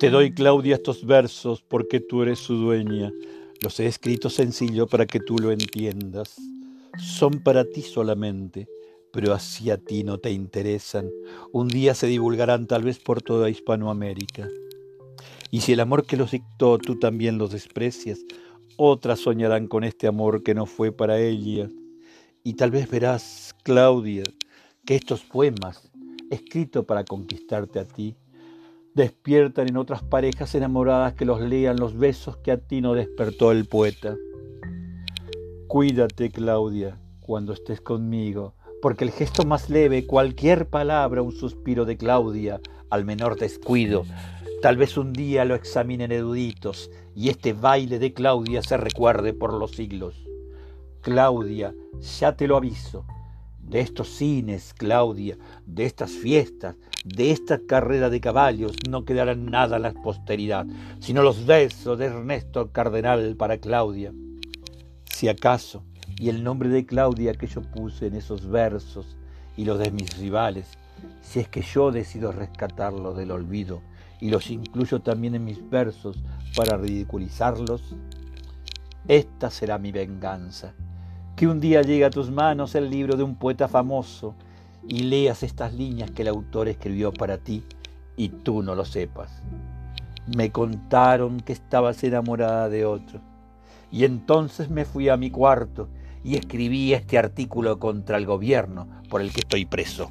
Te doy, Claudia, estos versos porque tú eres su dueña. Los he escrito sencillo para que tú lo entiendas. Son para ti solamente, pero así a ti no te interesan. Un día se divulgarán tal vez por toda Hispanoamérica. Y si el amor que los dictó tú también los desprecias, otras soñarán con este amor que no fue para ella. Y tal vez verás, Claudia, que estos poemas, escritos para conquistarte a ti, despiertan en otras parejas enamoradas que los lean los besos que a ti no despertó el poeta. Cuídate, Claudia, cuando estés conmigo, porque el gesto más leve, cualquier palabra, un suspiro de Claudia, al menor descuido, tal vez un día lo examinen eruditos y este baile de Claudia se recuerde por los siglos. Claudia, ya te lo aviso, de estos cines, Claudia, de estas fiestas, de esta carrera de caballos, no quedará nada a la posteridad, sino los besos de Ernesto Cardenal para Claudia. Si acaso, y el nombre de Claudia que yo puse en esos versos y los de mis rivales, si es que yo decido rescatarlos del olvido y los incluyo también en mis versos para ridiculizarlos, esta será mi venganza que un día llegue a tus manos el libro de un poeta famoso y leas estas líneas que el autor escribió para ti y tú no lo sepas. Me contaron que estabas enamorada de otro y entonces me fui a mi cuarto y escribí este artículo contra el gobierno por el que estoy preso.